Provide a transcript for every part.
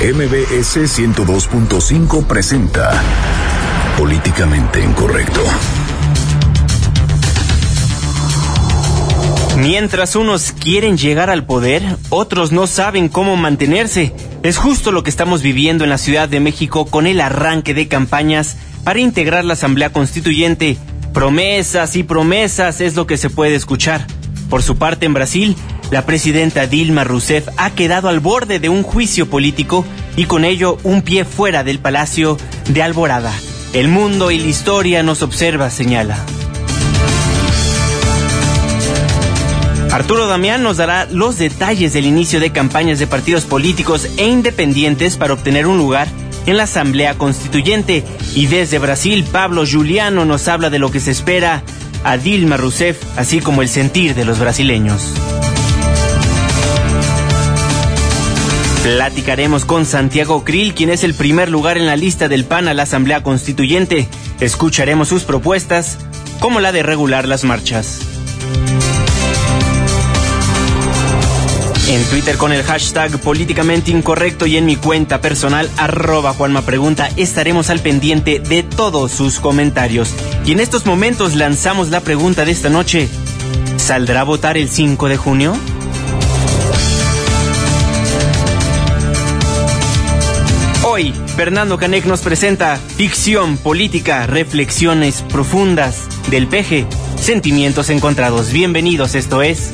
MBS 102.5 presenta Políticamente Incorrecto. Mientras unos quieren llegar al poder, otros no saben cómo mantenerse. Es justo lo que estamos viviendo en la Ciudad de México con el arranque de campañas para integrar la Asamblea Constituyente. Promesas y promesas es lo que se puede escuchar. Por su parte, en Brasil, la presidenta Dilma Rousseff ha quedado al borde de un juicio político y con ello un pie fuera del Palacio de Alborada. El mundo y la historia nos observa, señala. Arturo Damián nos dará los detalles del inicio de campañas de partidos políticos e independientes para obtener un lugar en la Asamblea Constituyente. Y desde Brasil, Pablo Juliano nos habla de lo que se espera a Dilma Rousseff, así como el sentir de los brasileños. Platicaremos con Santiago Krill, quien es el primer lugar en la lista del PAN a la Asamblea Constituyente. Escucharemos sus propuestas, como la de regular las marchas. En Twitter con el hashtag políticamente incorrecto y en mi cuenta personal arroba Juanma Pregunta estaremos al pendiente de todos sus comentarios. Y en estos momentos lanzamos la pregunta de esta noche. ¿Saldrá a votar el 5 de junio? Fernando Canek nos presenta ficción política, reflexiones profundas del peje, sentimientos encontrados. Bienvenidos, esto es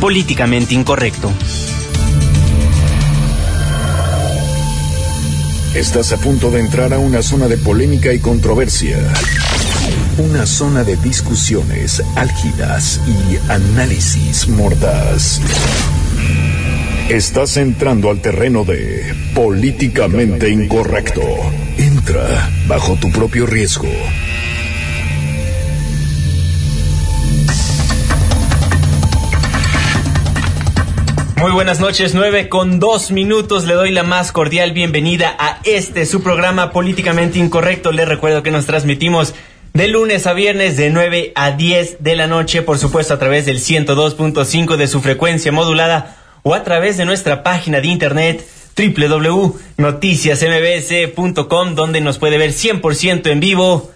políticamente incorrecto. Estás a punto de entrar a una zona de polémica y controversia. Una zona de discusiones álgidas y análisis mordaz. Estás entrando al terreno de políticamente incorrecto. Entra bajo tu propio riesgo. Muy buenas noches, 9 con dos minutos. Le doy la más cordial bienvenida a este, su programa Políticamente Incorrecto. Les recuerdo que nos transmitimos de lunes a viernes de 9 a 10 de la noche, por supuesto a través del 102.5 de su frecuencia modulada o a través de nuestra página de internet www.noticiasmbs.com donde nos puede ver 100% en vivo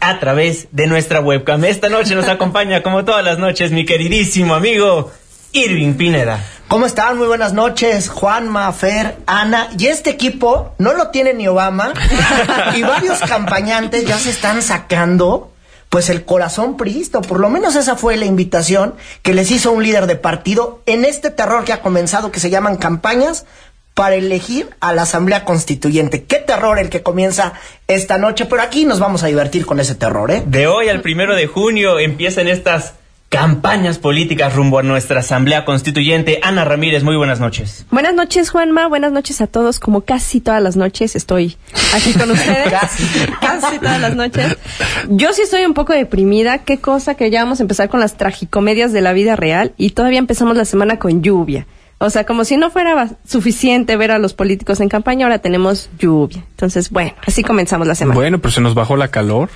a través de nuestra webcam. Esta noche nos acompaña como todas las noches mi queridísimo amigo Irving Pineda. ¿Cómo están? Muy buenas noches, Juanma, Fer, Ana. Y este equipo no lo tiene ni Obama. y varios campañantes ya se están sacando, pues, el corazón pristo. Por lo menos esa fue la invitación que les hizo un líder de partido en este terror que ha comenzado, que se llaman campañas para elegir a la Asamblea Constituyente. Qué terror el que comienza esta noche, pero aquí nos vamos a divertir con ese terror, ¿eh? De hoy al primero de junio empiezan estas campañas políticas rumbo a nuestra Asamblea Constituyente. Ana Ramírez, muy buenas noches. Buenas noches, Juanma. Buenas noches a todos. Como casi todas las noches estoy aquí con ustedes. Casi. casi todas las noches. Yo sí estoy un poco deprimida. Qué cosa que ya vamos a empezar con las tragicomedias de la vida real y todavía empezamos la semana con lluvia. O sea, como si no fuera suficiente ver a los políticos en campaña, ahora tenemos lluvia. Entonces, bueno, así comenzamos la semana. Bueno, pero se nos bajó la calor.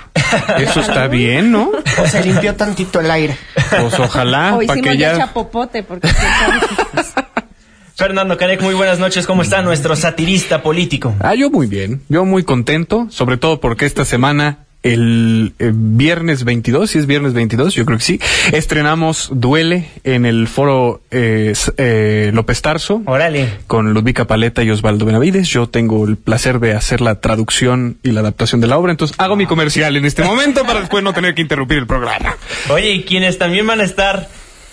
Eso está bien, ¿no? O se limpió tantito el aire. Pues ojalá, o hicimos que ya ya... chapopote, porque... Fernando Canek, muy buenas noches. ¿Cómo está nuestro satirista político? Ah, yo muy bien. Yo muy contento, sobre todo porque esta semana el, eh, viernes 22, si es viernes 22, yo creo que sí, estrenamos Duele en el foro eh, eh, López Tarso. Órale. con Ludvika Paleta y Osvaldo Benavides. Yo tengo el placer de hacer la traducción y la adaptación de la obra, entonces hago mi comercial en este momento para después no tener que interrumpir el programa. Oye, y quienes también van a estar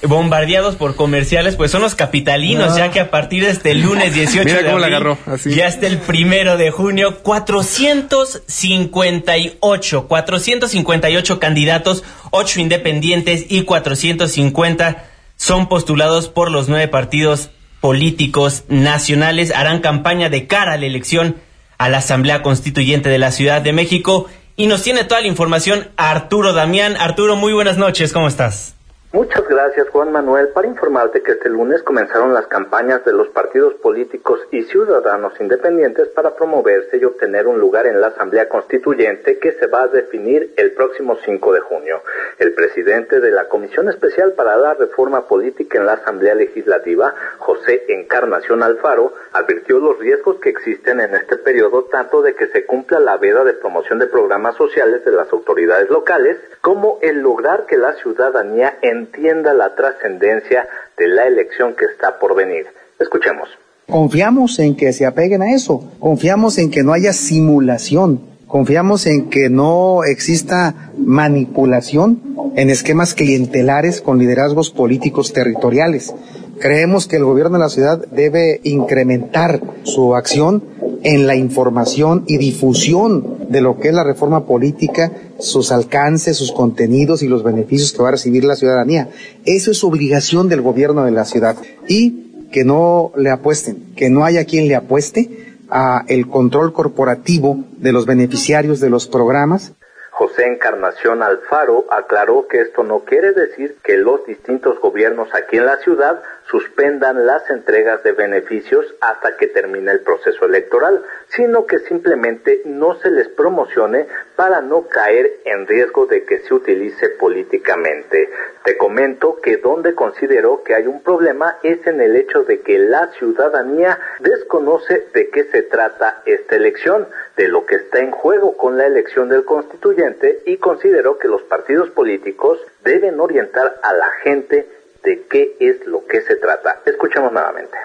bombardeados por comerciales, pues son los capitalinos, ya que a partir de este lunes 18 Mira de cómo la abril, agarró, así. ya hasta el primero de junio, 458, 458 candidatos, 8 independientes y 450 son postulados por los nueve partidos políticos nacionales. Harán campaña de cara a la elección a la Asamblea Constituyente de la Ciudad de México. Y nos tiene toda la información Arturo Damián. Arturo, muy buenas noches, ¿cómo estás? Muchas gracias Juan Manuel para informarte que este lunes comenzaron las campañas de los partidos políticos y ciudadanos independientes para promoverse y obtener un lugar en la Asamblea Constituyente que se va a definir el próximo 5 de junio. El presidente de la Comisión Especial para la Reforma Política en la Asamblea Legislativa, José Encarnación Alfaro, advirtió los riesgos que existen en este periodo tanto de que se cumpla la veda de promoción de programas sociales de las autoridades locales como el lograr que la ciudadanía en entienda la trascendencia de la elección que está por venir. Escuchemos. Confiamos en que se apeguen a eso, confiamos en que no haya simulación, confiamos en que no exista manipulación en esquemas clientelares con liderazgos políticos territoriales. Creemos que el gobierno de la ciudad debe incrementar su acción en la información y difusión de lo que es la reforma política, sus alcances, sus contenidos y los beneficios que va a recibir la ciudadanía. Eso es obligación del gobierno de la ciudad. Y que no le apuesten, que no haya quien le apueste a el control corporativo de los beneficiarios de los programas José Encarnación Alfaro aclaró que esto no quiere decir que los distintos gobiernos aquí en la ciudad suspendan las entregas de beneficios hasta que termine el proceso electoral, sino que simplemente no se les promocione para no caer en riesgo de que se utilice políticamente. Te comento que donde consideró que hay un problema es en el hecho de que la ciudadanía desconoce de qué se trata esta elección, de lo que está en juego con la elección del constituyente y consideró que los partidos políticos deben orientar a la gente de qué es lo que se trata. Escuchemos nuevamente.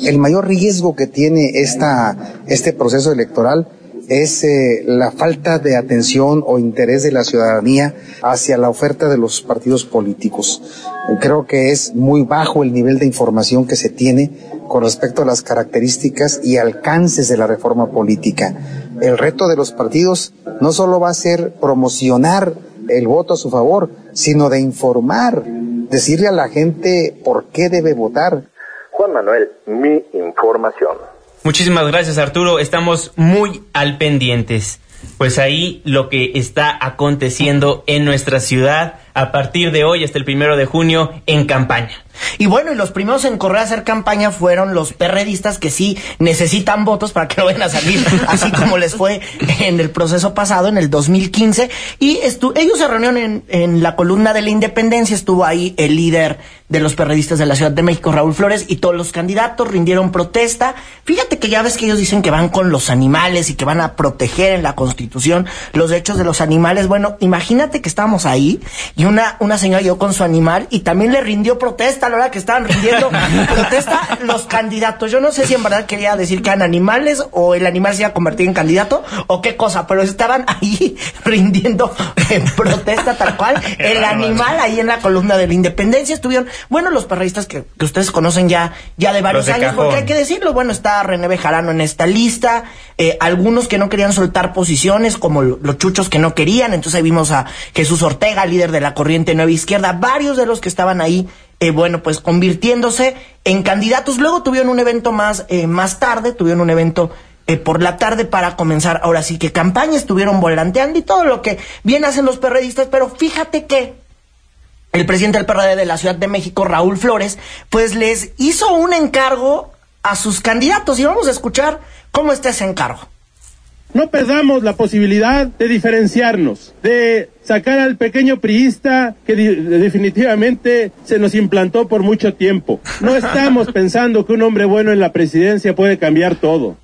El mayor riesgo que tiene esta, este proceso electoral es eh, la falta de atención o interés de la ciudadanía hacia la oferta de los partidos políticos. Creo que es muy bajo el nivel de información que se tiene con respecto a las características y alcances de la reforma política. El reto de los partidos no solo va a ser promocionar el voto a su favor, sino de informar, decirle a la gente por qué debe votar. Juan Manuel, mi información. Muchísimas gracias Arturo, estamos muy al pendientes. Pues ahí lo que está aconteciendo en nuestra ciudad a partir de hoy hasta el primero de junio en campaña. Y bueno, y los primeros en correr a hacer campaña fueron los perredistas que sí necesitan votos para que no vayan a salir, así como les fue en el proceso pasado, en el 2015. Y ellos se reunieron en, en la columna de la independencia, estuvo ahí el líder de los perredistas de la Ciudad de México, Raúl Flores, y todos los candidatos rindieron protesta. Fíjate que ya ves que ellos dicen que van con los animales y que van a proteger en la Constitución los derechos de los animales. Bueno, imagínate que estábamos ahí y una, una señora llegó con su animal y también le rindió protesta la hora que estaban rindiendo protesta los candidatos. Yo no sé si en verdad quería decir que eran animales o el animal se iba a convertir en candidato o qué cosa, pero estaban ahí rindiendo protesta tal cual. El animal ahí en la columna de la independencia estuvieron bueno, los perreístas que, ustedes conocen ya, ya de varios años, porque hay que decirlo, bueno, está René Bejarano en esta lista, eh, algunos que no querían soltar posiciones, como los chuchos que no querían, entonces ahí vimos a Jesús Ortega, líder de la corriente nueva izquierda, varios de los que estaban ahí, eh, bueno, pues convirtiéndose en candidatos. Luego tuvieron un evento más, eh, más tarde, tuvieron un evento por la tarde para comenzar ahora sí que campaña estuvieron volanteando y todo lo que bien hacen los perredistas, pero fíjate que el presidente del PRD de la Ciudad de México, Raúl Flores, pues les hizo un encargo a sus candidatos y vamos a escuchar cómo está ese encargo. No perdamos la posibilidad de diferenciarnos, de sacar al pequeño priista que definitivamente se nos implantó por mucho tiempo. No estamos pensando que un hombre bueno en la presidencia puede cambiar todo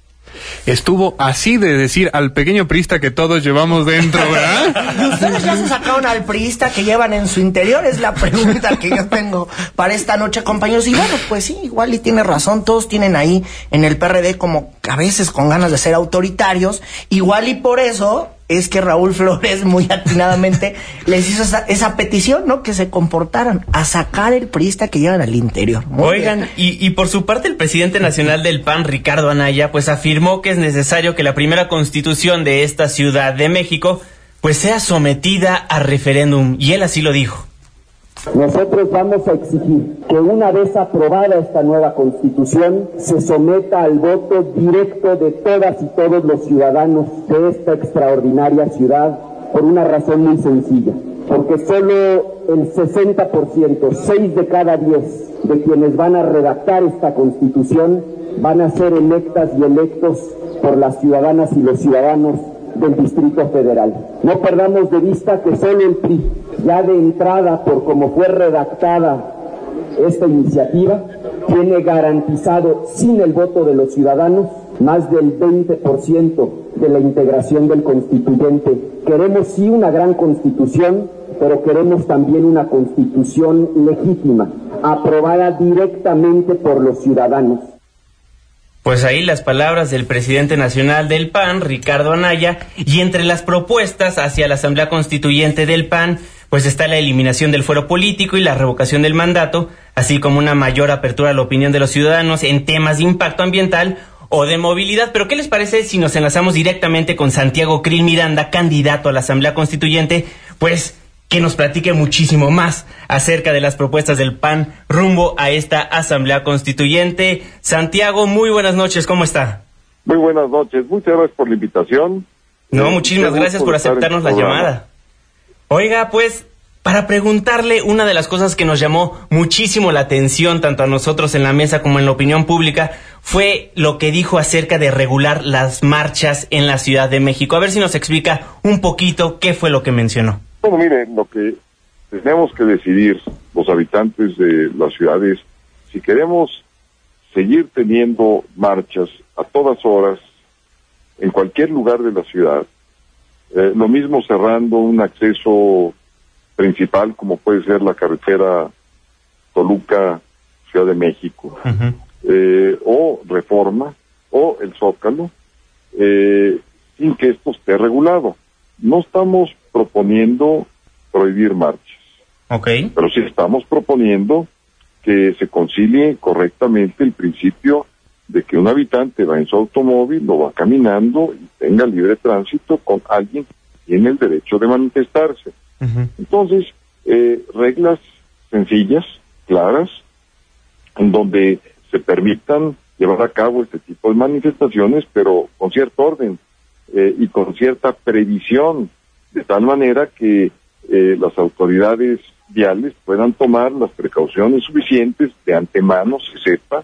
estuvo así de decir al pequeño priista que todos llevamos dentro, ¿verdad? ¿Y ustedes ya se sacaron al priista que llevan en su interior? Es la pregunta que yo tengo para esta noche, compañeros. Y bueno, pues sí, igual y tiene razón, todos tienen ahí en el PRD como a veces con ganas de ser autoritarios, igual y por eso es que Raúl Flores muy atinadamente les hizo esa, petición, ¿no? Que se comportaran a sacar el priista que llevan al interior. Oigan, y, y, por su parte el presidente nacional del PAN, Ricardo Anaya, pues afirmó que es necesario que la primera constitución de esta Ciudad de México pues sea sometida a referéndum, y él así lo dijo. Nosotros vamos a exigir que una vez aprobada esta nueva constitución se someta al voto directo de todas y todos los ciudadanos de esta extraordinaria ciudad por una razón muy sencilla, porque solo el 60%, 6 de cada 10 de quienes van a redactar esta constitución van a ser electas y electos por las ciudadanas y los ciudadanos del Distrito Federal. No perdamos de vista que solo el PRI, ya de entrada por cómo fue redactada esta iniciativa, tiene garantizado sin el voto de los ciudadanos más del 20% de la integración del constituyente. Queremos sí una gran constitución, pero queremos también una constitución legítima, aprobada directamente por los ciudadanos. Pues ahí las palabras del presidente nacional del PAN, Ricardo Anaya, y entre las propuestas hacia la Asamblea Constituyente del PAN, pues está la eliminación del fuero político y la revocación del mandato, así como una mayor apertura a la opinión de los ciudadanos en temas de impacto ambiental o de movilidad. Pero ¿qué les parece si nos enlazamos directamente con Santiago Krill Miranda, candidato a la Asamblea Constituyente? Pues que nos platique muchísimo más acerca de las propuestas del PAN rumbo a esta Asamblea Constituyente. Santiago, muy buenas noches, ¿cómo está? Muy buenas noches, muchas gracias por la invitación. No, Eh, muchísimas gracias por aceptarnos la llamada. Oiga, pues, para preguntarle una de las cosas que nos llamó muchísimo la atención, tanto a nosotros en la mesa como en la opinión pública, fue lo que dijo acerca de regular las marchas en la Ciudad de México. A ver si nos explica un poquito qué fue lo que mencionó. Bueno, mire, lo que tenemos que decidir los habitantes de las ciudades, si queremos seguir teniendo marchas a todas horas, en cualquier lugar de la ciudad, eh, lo mismo cerrando un acceso principal como puede ser la carretera Toluca, Ciudad de México, eh, o Reforma, o el Zócalo, eh, sin que esto esté regulado. No estamos proponiendo prohibir marchas, Ok. pero sí estamos proponiendo que se concilie correctamente el principio de que un habitante va en su automóvil, lo va caminando y tenga libre tránsito con alguien que tiene el derecho de manifestarse. Entonces, eh, reglas sencillas, claras, en donde se permitan llevar a cabo este tipo de manifestaciones, pero con cierto orden eh, y con cierta previsión, de tal manera que eh, las autoridades viales puedan tomar las precauciones suficientes de antemano, se sepa,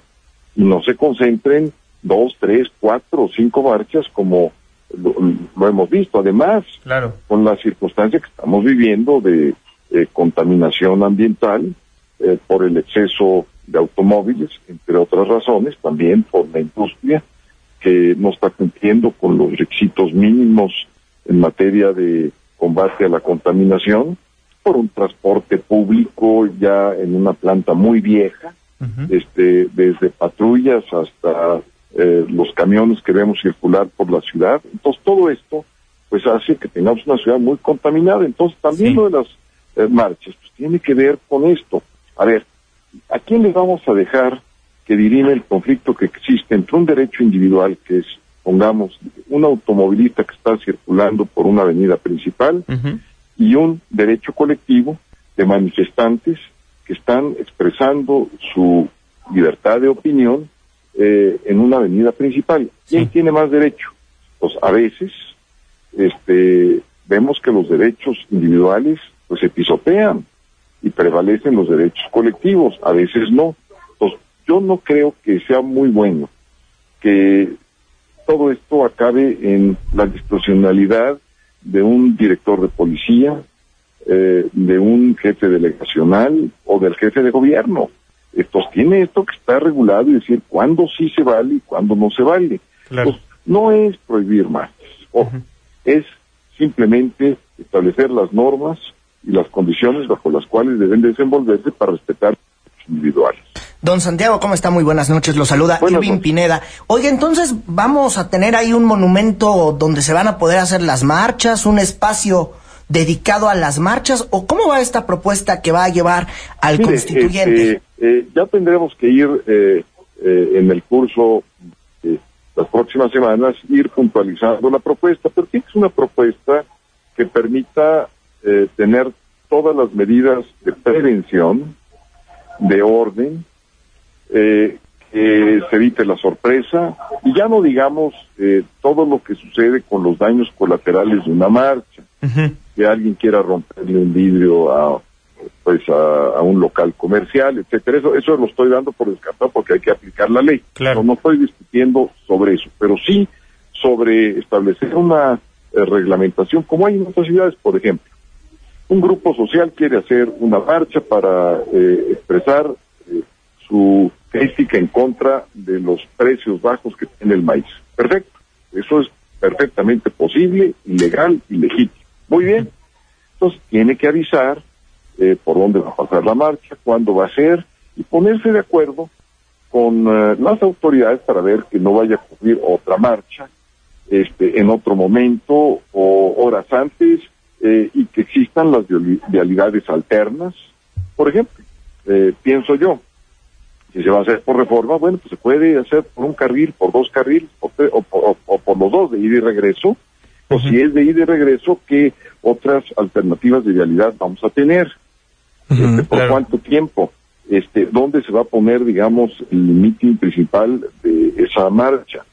y no se concentren dos, tres, cuatro o cinco marchas como lo, lo hemos visto. Además, Claro. con la circunstancia que estamos viviendo de eh, contaminación ambiental eh, por el exceso de automóviles, entre otras razones, también por la industria que no está cumpliendo con los requisitos mínimos en materia de combate a la contaminación, por un transporte público ya en una planta muy vieja, este, desde patrullas hasta eh, los camiones que vemos circular por la ciudad. Entonces todo esto pues hace que tengamos una ciudad muy contaminada. Entonces también Sí. lo de las eh, marchas pues tiene que ver con esto. A ver, ¿a quién le vamos a dejar que dirime el conflicto que existe entre un derecho individual que es, pongamos, un automovilista que está circulando por una avenida principal y un derecho colectivo de manifestantes que están expresando su libertad de opinión eh, en una avenida principal. ¿Quién Sí. tiene más derecho? Pues a veces este, vemos que los derechos individuales pues se pisotean y prevalecen los derechos colectivos, a veces no. Entonces, yo no creo que sea muy bueno que todo esto acabe en la discrecionalidad de un director de policía, eh, de un jefe delegacional o del jefe de gobierno. Entonces tiene esto que está regulado y decir cuándo sí se vale y cuándo no se vale. Claro. Entonces, no es prohibir marchas, ojo, es simplemente establecer las normas y las condiciones bajo las cuales deben desenvolverse para respetar los individuales. Don Santiago, ¿cómo está? Muy buenas noches. Lo saluda Buenas Irving noches. Pineda. Oye, entonces vamos a tener ahí un monumento donde se van a poder hacer las marchas, un espacio dedicado a las marchas, o cómo va esta propuesta que va a llevar al Mire, constituyente? este, eh, ya tendremos que ir eh, eh, en el curso de las próximas semanas, ir puntualizando la propuesta, pero tiene que ser una propuesta que permita eh, tener todas las medidas de prevención, de orden, eh, que se evite la sorpresa y ya no digamos eh, todo lo que sucede con los daños colaterales de una marcha que alguien quiera romperle un vidrio a pues a, un local comercial, etcétera. Eso, eso lo estoy dando por descartado porque hay que aplicar la ley. Claro. No, estoy discutiendo sobre eso, pero sí sobre establecer una eh, reglamentación como hay en otras ciudades, por ejemplo. Un grupo social quiere hacer una marcha para eh, expresar su crítica en contra de los precios bajos que tiene el maíz. Perfecto. Eso es perfectamente posible, legal y legítimo. Muy bien. Entonces tiene que avisar eh, por dónde va a pasar la marcha, cuándo va a ser y ponerse de acuerdo con eh, las autoridades para ver que no vaya a ocurrir otra marcha este, en otro momento o horas antes eh, y que existan las vialidades alternas. Por ejemplo, pienso yo, si se va a hacer por reforma, bueno, pues se puede hacer por un carril, por dos carriles, o, por los dos de ida y regreso, o si es de ida y regreso, ¿qué otras alternativas de vialidad vamos a tener? Este, ¿Por cuánto tiempo? Este, ¿Dónde se va a poner, digamos, el meeting principal de esa marcha?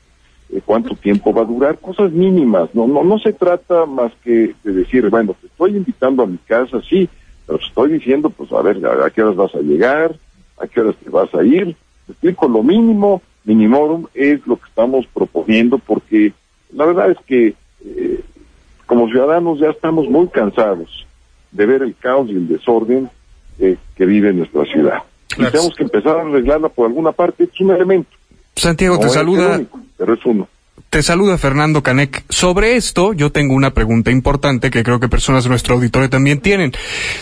Eh, ¿Cuánto tiempo va a durar? Cosas mínimas. No, no, no se trata más que de decir, bueno, te estoy invitando a mi casa, sí, pero estoy diciendo, pues a ver, ¿a, qué horas vas a llegar? ¿A qué horas te vas a ir? Te explico, lo mínimo, minimorum, es lo que estamos proponiendo, porque la verdad es que eh, como ciudadanos ya estamos muy cansados de ver el caos y el desorden eh, que vive en nuestra ciudad. Y tenemos que empezar a arreglarla por alguna parte, es un elemento. Santiago, te saluda. pero es uno. Te saluda Fernando Canec. Sobre esto, yo tengo una pregunta importante que creo que personas de nuestro auditorio también tienen.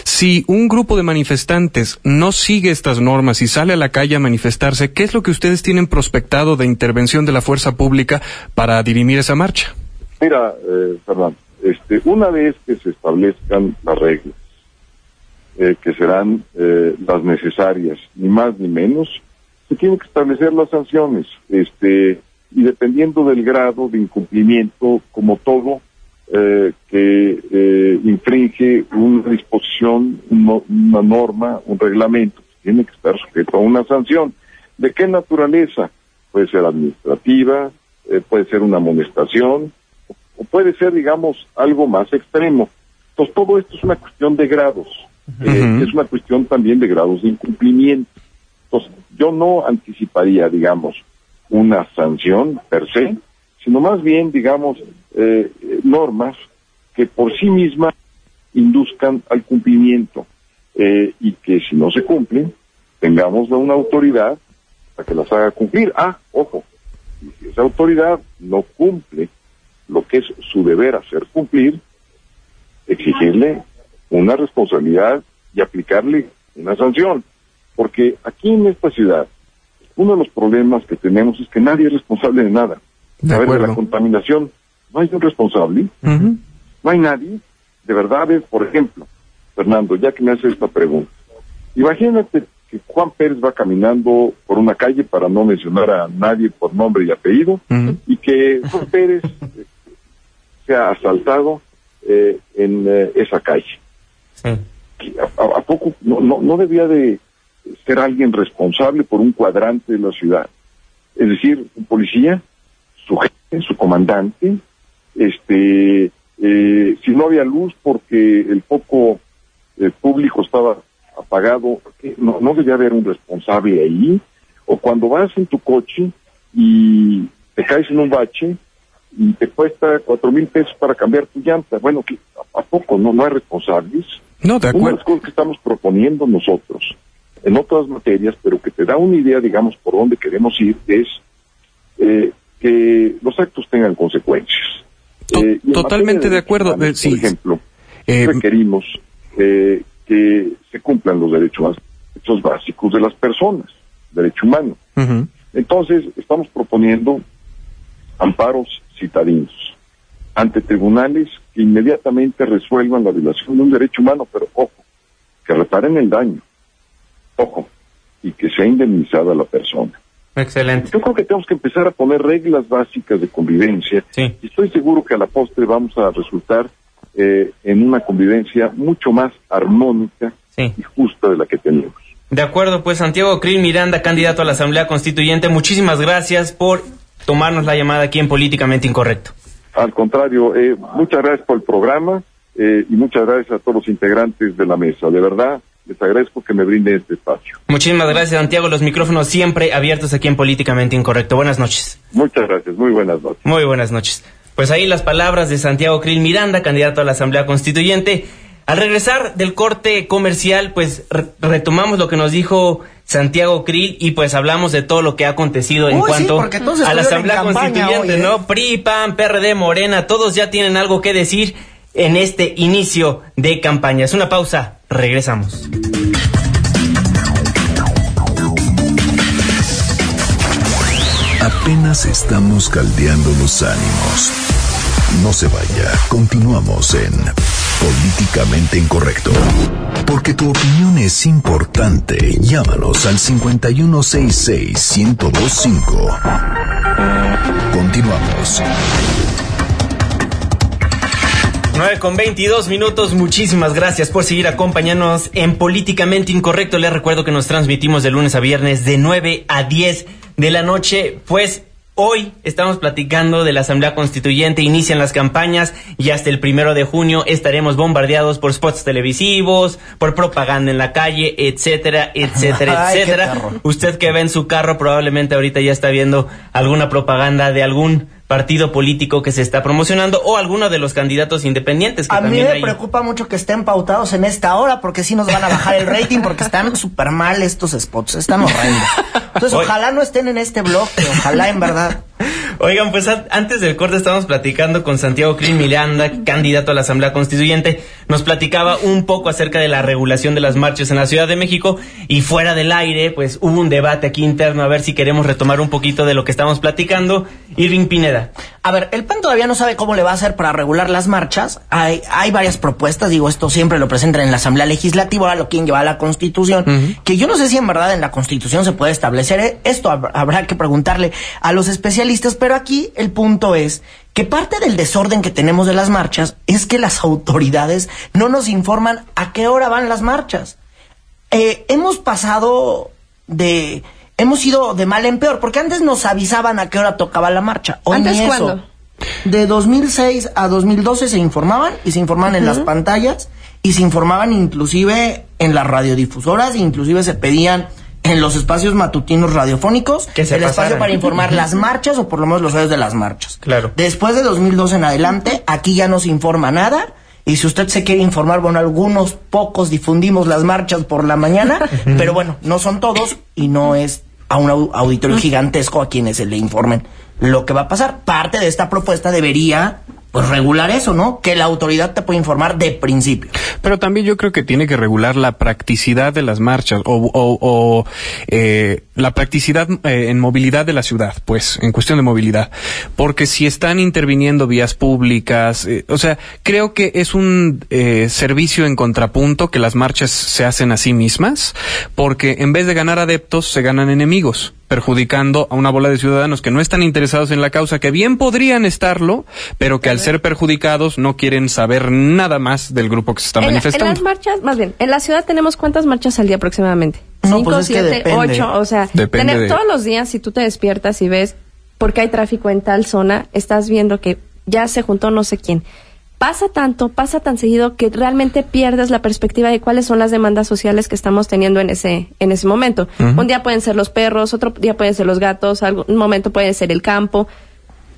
Si un grupo de manifestantes no sigue estas normas y sale a la calle a manifestarse, ¿qué es lo que ustedes tienen prospectado de intervención de la fuerza pública para dirimir esa marcha? Mira, eh, Fernando, este, una vez que se establezcan las reglas, eh, que serán eh, las necesarias, ni más ni menos, se tienen que establecer las sanciones, este, y dependiendo del grado de incumplimiento, como todo, eh, que infringe una disposición, una norma, un reglamento, tiene que estar sujeto a una sanción. ¿De qué naturaleza? Puede ser administrativa, puede ser una amonestación, o puede ser, digamos, algo más extremo. Entonces, todo esto es una cuestión de grados. Eh, es una cuestión también de grados de incumplimiento. Entonces, yo no anticiparía, digamos, una sanción per se, sino más bien, digamos, eh, normas que por sí mismas induzcan al cumplimiento eh, y que si no se cumplen, tengamos una autoridad para que las haga cumplir. Ah, ojo, si esa autoridad no cumple lo que es su deber hacer cumplir, exigirle una responsabilidad y aplicarle una sanción. Porque aquí en esta ciudad, uno de los problemas que tenemos es que nadie es responsable de nada. De a ver, de la contaminación, no hay un responsable, no hay nadie. De verdad, por ejemplo, Fernando, ya que me hace esta pregunta, imagínate que Juan Pérez va caminando por una calle, para no mencionar a nadie por nombre y apellido, y que Juan Pérez sea asaltado eh, en eh, esa calle. ¿A, poco no, no, debía de ser alguien responsable por un cuadrante de la ciudad? Es decir, un policía, su jefe, su comandante, este, eh, si no había luz porque el foco público estaba apagado, no, no debía haber un responsable ahí, o cuando vas en tu coche y te caes en un bache, y te cuesta cuatro mil pesos para cambiar tu llanta. Bueno, ¿a poco no, no hay responsables? No, de acuerdo. Una de las cosas que estamos proponiendo nosotros en otras materias, pero que te da una idea, digamos, por dónde queremos ir, es eh, que los actos tengan consecuencias. Eh, totalmente de, acuerdo. por ejemplo, eh, requerimos que se cumplan los derechos, derechos básicos de las personas, derecho humano. Entonces, estamos proponiendo amparos citadinos ante tribunales que inmediatamente resuelvan la violación de un derecho humano, pero ojo, que reparen el daño, ojo, y que sea indemnizada la persona. Excelente. Yo creo que tenemos que empezar a poner reglas básicas de convivencia y estoy seguro que a la postre vamos a resultar eh, en una convivencia mucho más armónica y justa de la que tenemos. De acuerdo, pues Santiago Krill Miranda, candidato a la Asamblea Constituyente, muchísimas gracias por tomarnos la llamada aquí en Políticamente Incorrecto. Al contrario, eh, muchas gracias por el programa eh, y muchas gracias a todos los integrantes de la mesa. De verdad, les agradezco que me brinden este espacio. Muchísimas gracias, Santiago. Los micrófonos siempre abiertos aquí en Políticamente Incorrecto. Buenas noches. Muchas gracias. Muy buenas noches. Muy buenas noches. Pues ahí las palabras de Santiago Krill Miranda, candidato a la Asamblea Constituyente. Al regresar del corte comercial, pues retomamos lo que nos dijo Santiago Krill y pues hablamos de todo lo que ha acontecido en cuanto a la Asamblea Constituyente, ¿no? ¿eh? PRI, PAN, PRD, Morena, todos ya tienen algo que decir en este inicio de campaña. Es una pausa, regresamos. Apenas estamos caldeando los ánimos. No se vaya, continuamos en Políticamente Incorrecto. Porque tu opinión es importante. Llámanos al 5166-1025. Continuamos. 9 con 22 minutos. Muchísimas gracias por seguir acompañándonos en Políticamente Incorrecto. Les recuerdo que nos transmitimos de lunes a viernes de 9 a 10 de la noche. Pues Hoy estamos platicando de la Asamblea Constituyente, inician las campañas y hasta el primero de junio estaremos bombardeados por spots televisivos, por propaganda en la calle, etcétera, etcétera, etcétera. Usted que ve en su carro probablemente ahorita ya está viendo alguna propaganda de algún partido político que se está promocionando o alguno de los candidatos independientes. Que a mí me preocupa mucho que estén pautados en esta hora porque si nos van a bajar el rating porque están súper mal estos spots, están horrendos. Entonces ojalá no estén en este bloque, ojalá en verdad. Oigan, pues antes del corte estábamos platicando con Santiago Crin Miranda, candidato a la Asamblea Constituyente. Nos platicaba un poco acerca de la regulación de las marchas en la Ciudad de México y fuera del aire, pues hubo un debate aquí interno a ver si queremos retomar un poquito de lo que estamos platicando. Irving Pineda. A ver, el PAN todavía no sabe cómo le va a hacer para regular las marchas. Hay, hay varias propuestas, digo, esto siempre lo presentan en la Asamblea Legislativa, ahora lo quieren llevar a la Constitución, que yo no sé si en verdad en la Constitución se puede establecer eh, esto, habrá que preguntarle a los especialistas, pero aquí el punto es que parte del desorden que tenemos de las marchas es que las autoridades no nos informan a qué hora van las marchas. Eh, hemos pasado de hemos ido de mal en peor, porque antes nos avisaban a qué hora tocaba la marcha. ¿Antes cuándo? De 2006 a 2012 se informaban y se informaban en las pantallas y se informaban inclusive en las radiodifusoras, inclusive se pedían en los espacios matutinos radiofónicos que el espacio para informar las marchas o por lo menos los horarios de las marchas. Claro. Después de 2012 en adelante, aquí ya no se informa nada. Y si usted se quiere informar, bueno, algunos pocos difundimos las marchas por la mañana, pero bueno, no son todos y no es a un auditorio gigantesco a quienes se le informen lo que va a pasar. Parte de esta propuesta debería pues regular eso, ¿no? Que la autoridad te puede informar de principio. Pero también yo creo que tiene que regular la practicidad de las marchas o, o, eh, la practicidad eh, en movilidad de la ciudad, pues, en cuestión de movilidad. Porque si están interviniendo vías públicas, eh, o sea, creo que es un servicio en contrapunto que las marchas se hacen a sí mismas, porque en vez de ganar adeptos, se ganan enemigos perjudicando a una bola de ciudadanos que no están interesados en la causa, que bien podrían estarlo, pero que al ser perjudicados no quieren saber nada más del grupo que se está manifestando. en las marchas, más bien, en la ciudad tenemos cuántas marchas al día aproximadamente? Cinco, pues siete, ocho, o sea, tener, todos los días si tú te despiertas y ves por qué hay tráfico en tal zona, estás viendo que ya se juntó no sé quién pasa tanto, pasa tan seguido que realmente pierdes la perspectiva de cuáles son las demandas sociales que estamos teniendo en ese en ese momento. Un día pueden ser los perros, otro día pueden ser los gatos, un momento puede ser el campo.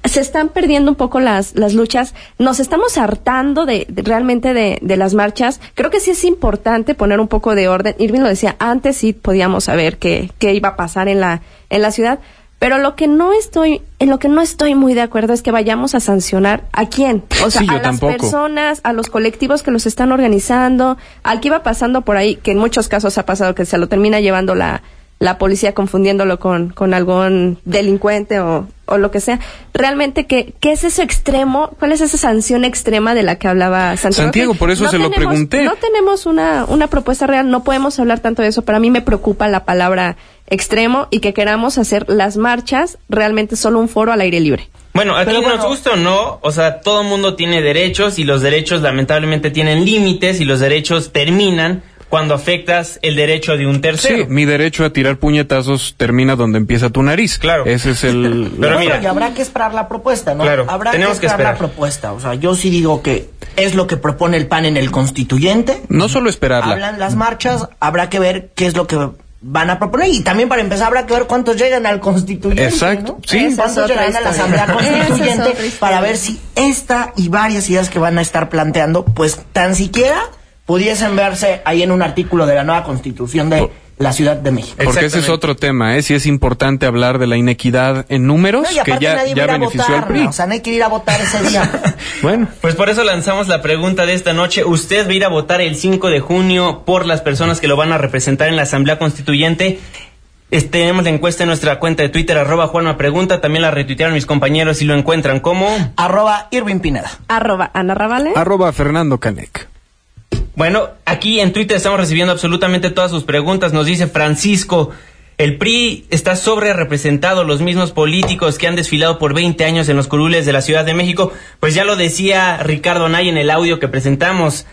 Se están perdiendo un poco las, las luchas, nos estamos hartando de, realmente de, de, las marchas. Creo que sí es importante poner un poco de orden. Irving lo decía, antes sí podíamos saber qué, qué iba a pasar en la, en la ciudad, pero lo que no estoy, en lo que no estoy muy de acuerdo es que vayamos a sancionar a quién. O sea, a las personas, a los colectivos que los están organizando, al que iba pasando por ahí, que en muchos casos ha pasado que se lo termina llevando la, la policía confundiéndolo con, con algún delincuente o, o lo que sea. Realmente, ¿qué, ¿qué es ese extremo? ¿Cuál es esa sanción extrema de la que hablaba Santiago? Santiago, por eso se lo pregunté. No tenemos una, una propuesta real, no podemos hablar tanto de eso. Para mí me preocupa la palabra extremo y que queramos hacer las marchas realmente solo un foro al aire libre. Bueno, aquí nos gusta o no, o sea, todo mundo tiene derechos y los derechos lamentablemente tienen límites y los derechos terminan cuando afectas el derecho de un tercero. Sí, mi derecho a tirar puñetazos termina donde empieza tu nariz. Claro. Ese es el... Pero Bueno, mira. y habrá que esperar la propuesta, ¿no? Claro, habrá tenemos que que esperar, la propuesta. O sea, yo sí digo que es lo que propone el PAN en el constituyente. No solo esperarla. Hablan las marchas, habrá que ver qué es lo que van a proponer y también para empezar habrá que ver cuántos llegan al constituyente. Exacto, ¿no? sí. ¿Cuántos otra llegan a la asamblea constituyente para ver si esta y varias ideas que van a estar planteando, pues tan siquiera pudiesen verse ahí en un artículo de la nueva constitución de la Ciudad de México. Porque ese es otro tema, ¿eh? Si es importante hablar de la inequidad en números, No, y que ya, nadie ya benefició al votar, PRI. ¿no? o sea, no hay que ir a votar ese día. Bueno, Pues por eso lanzamos la pregunta de esta noche. ¿Usted va a ir a votar el 5 de junio por las personas que lo van a representar en la Asamblea Constituyente? Es- tenemos la encuesta en nuestra cuenta de Twitter, arroba Juanma Pregunta. También la retuitearon mis compañeros y lo encuentran como... Arroba Irving Pineda. Arroba Ana Ravale. arroba Fernando Canec. Bueno, aquí en Twitter estamos recibiendo absolutamente todas sus preguntas. Nos dice Francisco, el PRI está sobre representado, los mismos políticos que han desfilado por 20 años en los curules de la Ciudad de México. Pues ya lo decía Ricardo Nay en el audio que presentamos.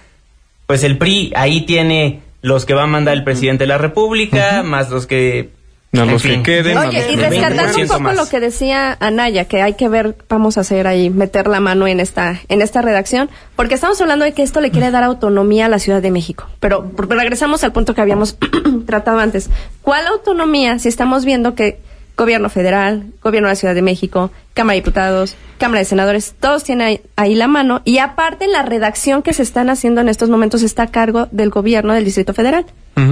Pues el PRI ahí tiene los que va a mandar el presidente de la República, más los que... A los que queden, a Oye, los y que rescatando un 20% poco más. lo que decía Anaya, que hay que ver, vamos a hacer ahí, meter la mano en esta, en esta redacción, porque estamos hablando de que esto le quiere dar autonomía a la Ciudad de México. Pero regresamos al punto que habíamos tratado antes. ¿Cuál autonomía si estamos viendo que gobierno federal, gobierno de la Ciudad de México, Cámara de Diputados, Cámara de Senadores, todos tienen ahí, ahí la mano y aparte la redacción que se están haciendo en estos momentos está a cargo del gobierno del Distrito Federal.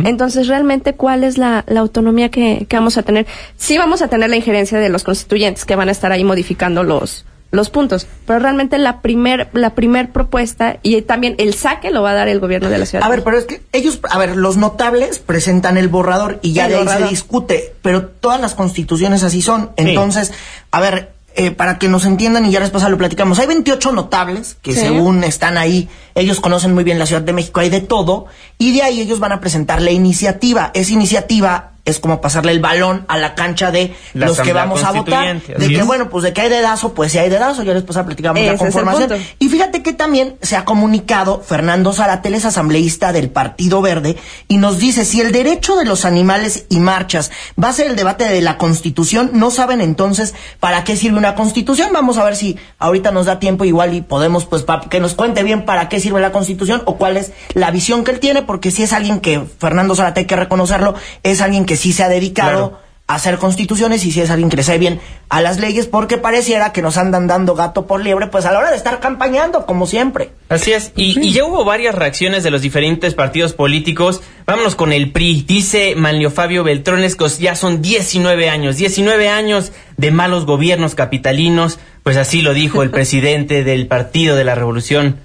Entonces, realmente, ¿cuál es la, la autonomía que, que vamos a tener? Sí vamos a tener la injerencia de los constituyentes que van a estar ahí modificando los, los puntos, pero realmente la primer, la primer propuesta y también el saque lo va a dar el gobierno de la ciudad. A ver, pero es que ellos, a ver, los notables presentan el borrador y ya El de ahí borrador. se discute, pero todas las constituciones así son. Entonces, a ver, eh, para que nos entiendan y ya después lo platicamos, hay 28 notables que Sí. según están ahí, ellos conocen muy bien la Ciudad de México, hay de todo, y de ahí ellos van a presentar la iniciativa. Esa iniciativa es como pasarle el balón a la cancha de La los que vamos a votar. De que, bueno, pues de que hay dedazo, pues si hay dedazo, ya después platicamos Ese la es el conformación. Y fíjate que también se ha comunicado Fernando Zaratel, es asambleísta del Partido Verde, y nos dice, si el derecho de los animales y marchas va a ser el debate de la Constitución, no saben entonces para qué sirve una Constitución. Vamos a ver si ahorita nos da tiempo igual y podemos, pues, que nos cuente bien para qué sirve la Constitución o cuál es la visión que él tiene, porque si es alguien que, Fernando Zaratel, hay que reconocerlo, es alguien que sí se ha dedicado Claro. hacer constituciones y si es alguien que le sabe bien a las leyes porque pareciera que nos andan dando gato por liebre pues a la hora de estar campañando como siempre. Así es, y, y ya hubo varias reacciones de los diferentes partidos políticos. Vámonos con el PRI. Dice Manlio Fabio Beltrones que ya son 19 años, 19 años de malos gobiernos capitalinos. Pues así lo dijo el presidente del Partido de la Revolución,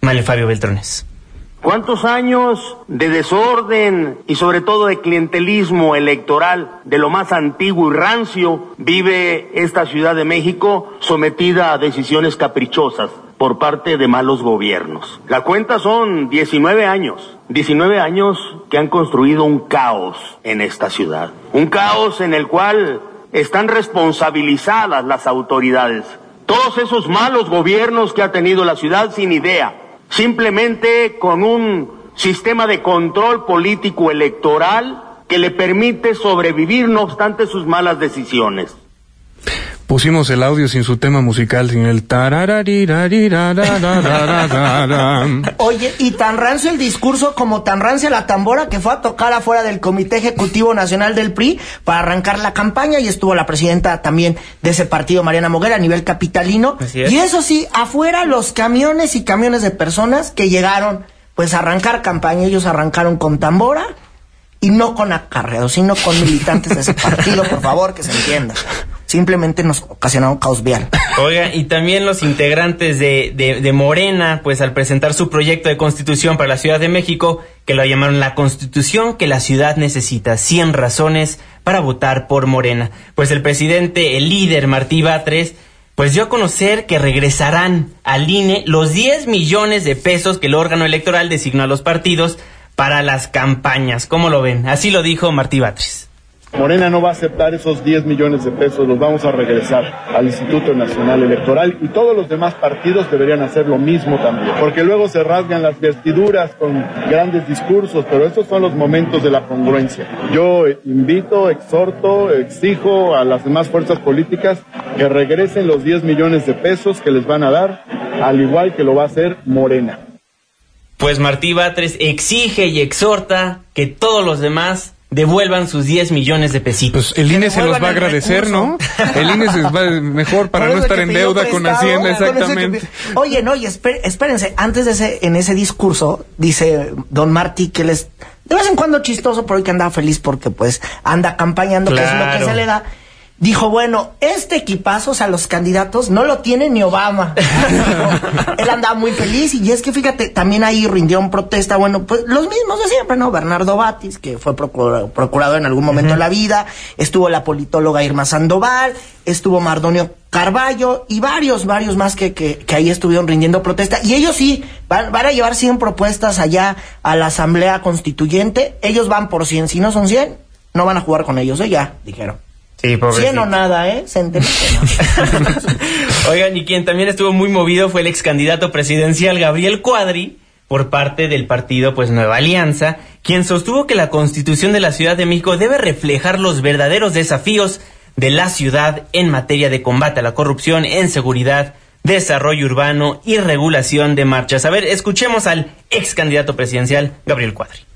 Manlio Fabio Beltrones. ¿Cuántos años de desorden y sobre todo de clientelismo electoral de lo más antiguo y rancio vive esta Ciudad de México sometida a decisiones caprichosas por parte de malos gobiernos? La cuenta son 19 años, 19 años que han construido un caos en esta ciudad, un caos en el cual están responsabilizadas las autoridades. Todos esos malos gobiernos que ha tenido la ciudad sin idea, simplemente con un sistema de control político electoral que le permite sobrevivir no obstante sus malas decisiones. Pusimos el audio sin su tema musical, sin el. Oye, y tan rancio el discurso como tan rancia la tambora que fue a tocar afuera del Comité Ejecutivo Nacional del PRI para arrancar la campaña y estuvo la presidenta también de ese partido, Mariana Moguera, a nivel capitalino. Es. Y eso sí, afuera los camiones y camiones de personas que llegaron pues a arrancar campaña, ellos arrancaron con tambora y no con acarreados, sino con militantes de ese partido, por favor, que se entienda. Simplemente nos ocasionaron caos vial. Oiga, y también los integrantes de, de, de Morena, pues al presentar su proyecto de constitución para la Ciudad de México, que lo llamaron la constitución que la ciudad necesita, 100 razones para votar por Morena. Pues el presidente, el líder Martí Batres, pues dio a conocer que regresarán al INE los 10 millones de pesos que el órgano electoral designó a los partidos para las campañas. ¿Cómo lo ven? Así lo dijo Martí Batres. Morena no va a aceptar esos 10 millones de pesos, los vamos a regresar al Instituto Nacional Electoral y todos los demás partidos deberían hacer lo mismo también, porque luego se rasgan las vestiduras con grandes discursos, pero estos son los momentos de la congruencia. Yo invito, exhorto, exijo a las demás fuerzas políticas que regresen los 10 millones de pesos que les van a dar, al igual que lo va a hacer Morena. Pues Martí Batres exige y exhorta que todos los demás devuelvan sus 10 millones de pesitos. Pues el INE se los va a agradecer, ¿no? El INE se va mejor para no estar en deuda con Hacienda, exactamente. Oye, no, y espérense, antes de ese, en ese discurso, dice don Martí que les, de vez en cuando chistoso, pero hoy que andaba feliz porque pues anda campañando, que es lo que se le da dijo, bueno, este equipazo, o sea, los candidatos, no lo tiene ni Obama. Él andaba muy feliz y es que fíjate, también ahí rindieron protesta, bueno, pues los mismos de siempre, ¿no? Bernardo Batis, que fue procurador, en algún momento de la vida, estuvo la politóloga Irma Sandoval, estuvo Mardonio Carballo y varios, varios más que, que, que, ahí estuvieron rindiendo protesta. Y ellos sí, van, van, a llevar 100 propuestas allá a la Asamblea Constituyente. Ellos van por 100, si no son 100, no van a jugar con ellos, ¿eh? Ya, dijeron. Sí, o nada, ¿eh? Se Oigan, y quien también estuvo muy movido fue el ex candidato presidencial Gabriel Cuadri, por parte del partido pues Nueva Alianza, quien sostuvo que la Constitución de la Ciudad de México debe reflejar los verdaderos desafíos de la ciudad en materia de combate a la corrupción, en seguridad, desarrollo urbano y regulación de marchas. A ver, escuchemos al ex candidato presidencial Gabriel Cuadri.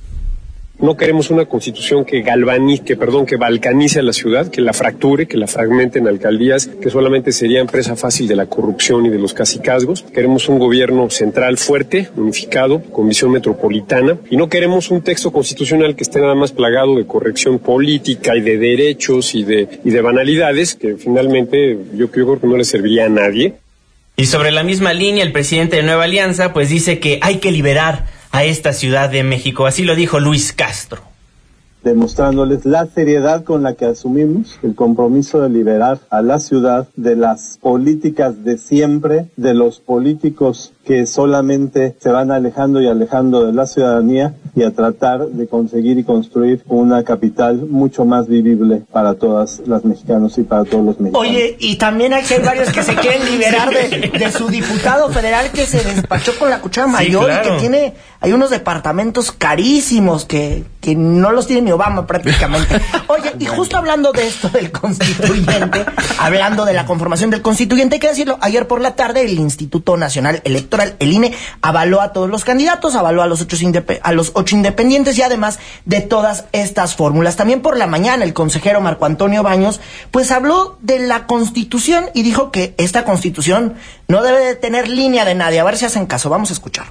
No queremos una constitución que galvanice, que, perdón, que balcanice a la ciudad, que la fracture, que la fragmente en alcaldías, que solamente sería empresa fácil de la corrupción y de los cacicazgos. Queremos un gobierno central fuerte, unificado, con visión metropolitana. Y no queremos un texto constitucional que esté nada más plagado de corrección política y de derechos y de, y de banalidades, que finalmente yo creo que no le serviría a nadie. Y sobre la misma línea, el presidente de Nueva Alianza pues dice que hay que liberar a esta Ciudad de México. Así lo dijo Luis Castro demostrándoles la seriedad con la que asumimos el compromiso de liberar a la ciudad de las políticas de siempre, de los políticos que solamente se van alejando y alejando de la ciudadanía y a tratar de conseguir y construir una capital mucho más vivible para todas las mexicanos y para todos los mexicanos. Oye, y también hay varios que se quieren liberar de, su diputado federal que se despachó con la cuchara mayor y que tiene, hay unos departamentos carísimos que, que no los tiene ni Obama prácticamente. Oye, y justo hablando de esto del constituyente, hablando de la conformación del constituyente, hay que decirlo, ayer por la tarde el Instituto Nacional Electoral el INE avaló a todos los candidatos, avaló a los ocho, a los ocho independientes y además de todas estas fórmulas. También por la mañana el consejero Marco Antonio Baños pues habló de la constitución y dijo que esta constitución no debe de tener línea de nadie. A ver si hacen caso, vamos a escuchar